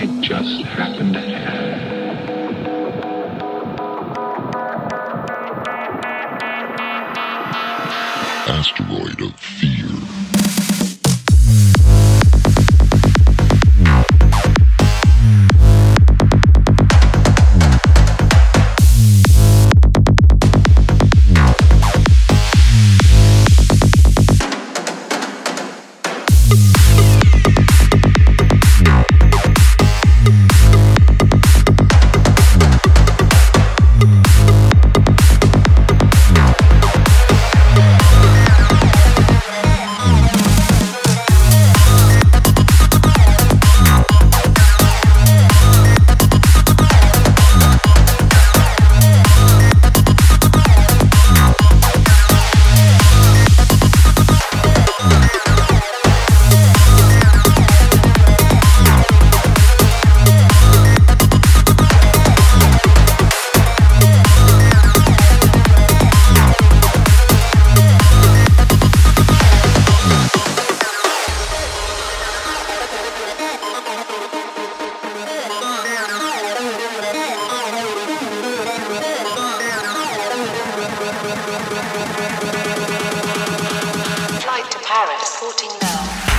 I just happen to have. Asteroid of Fear. 14 now.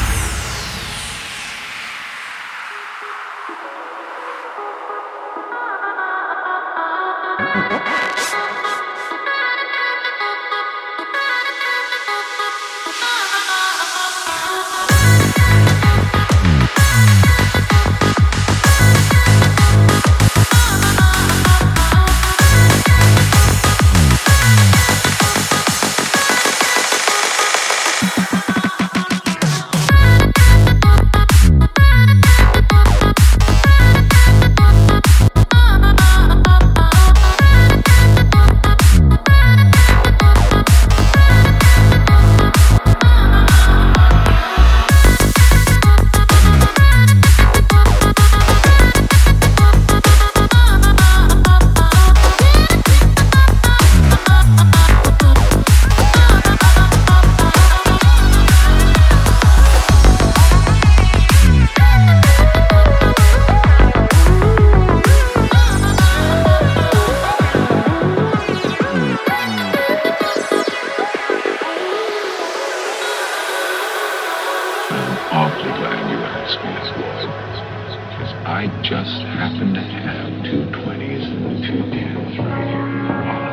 Awfully glad you asked me. Because I just happen to have two 20s and two 10s right here.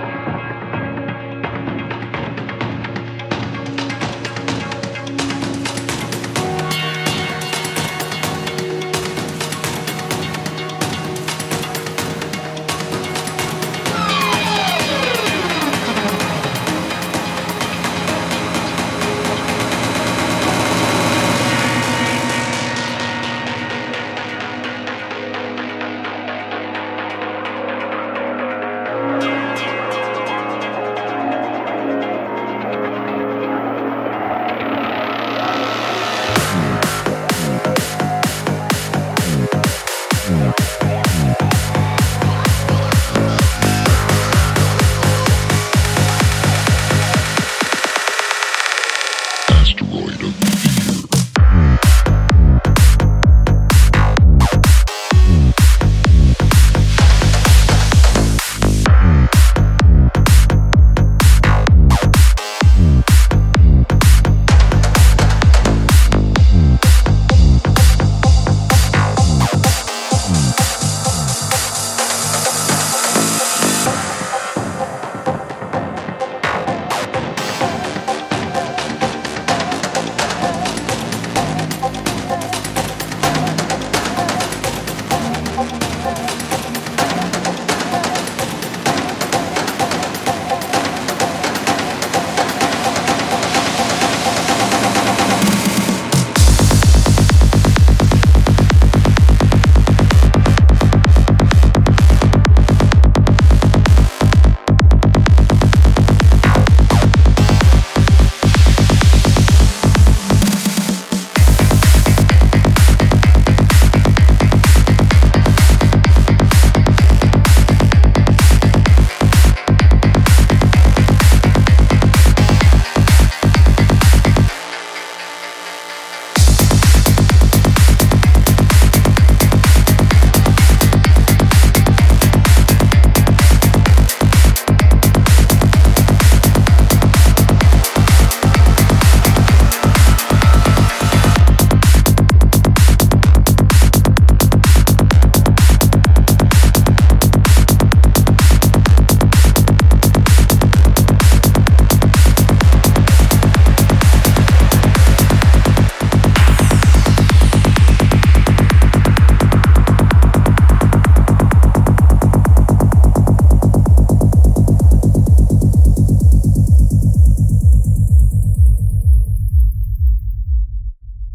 asteroid of fear.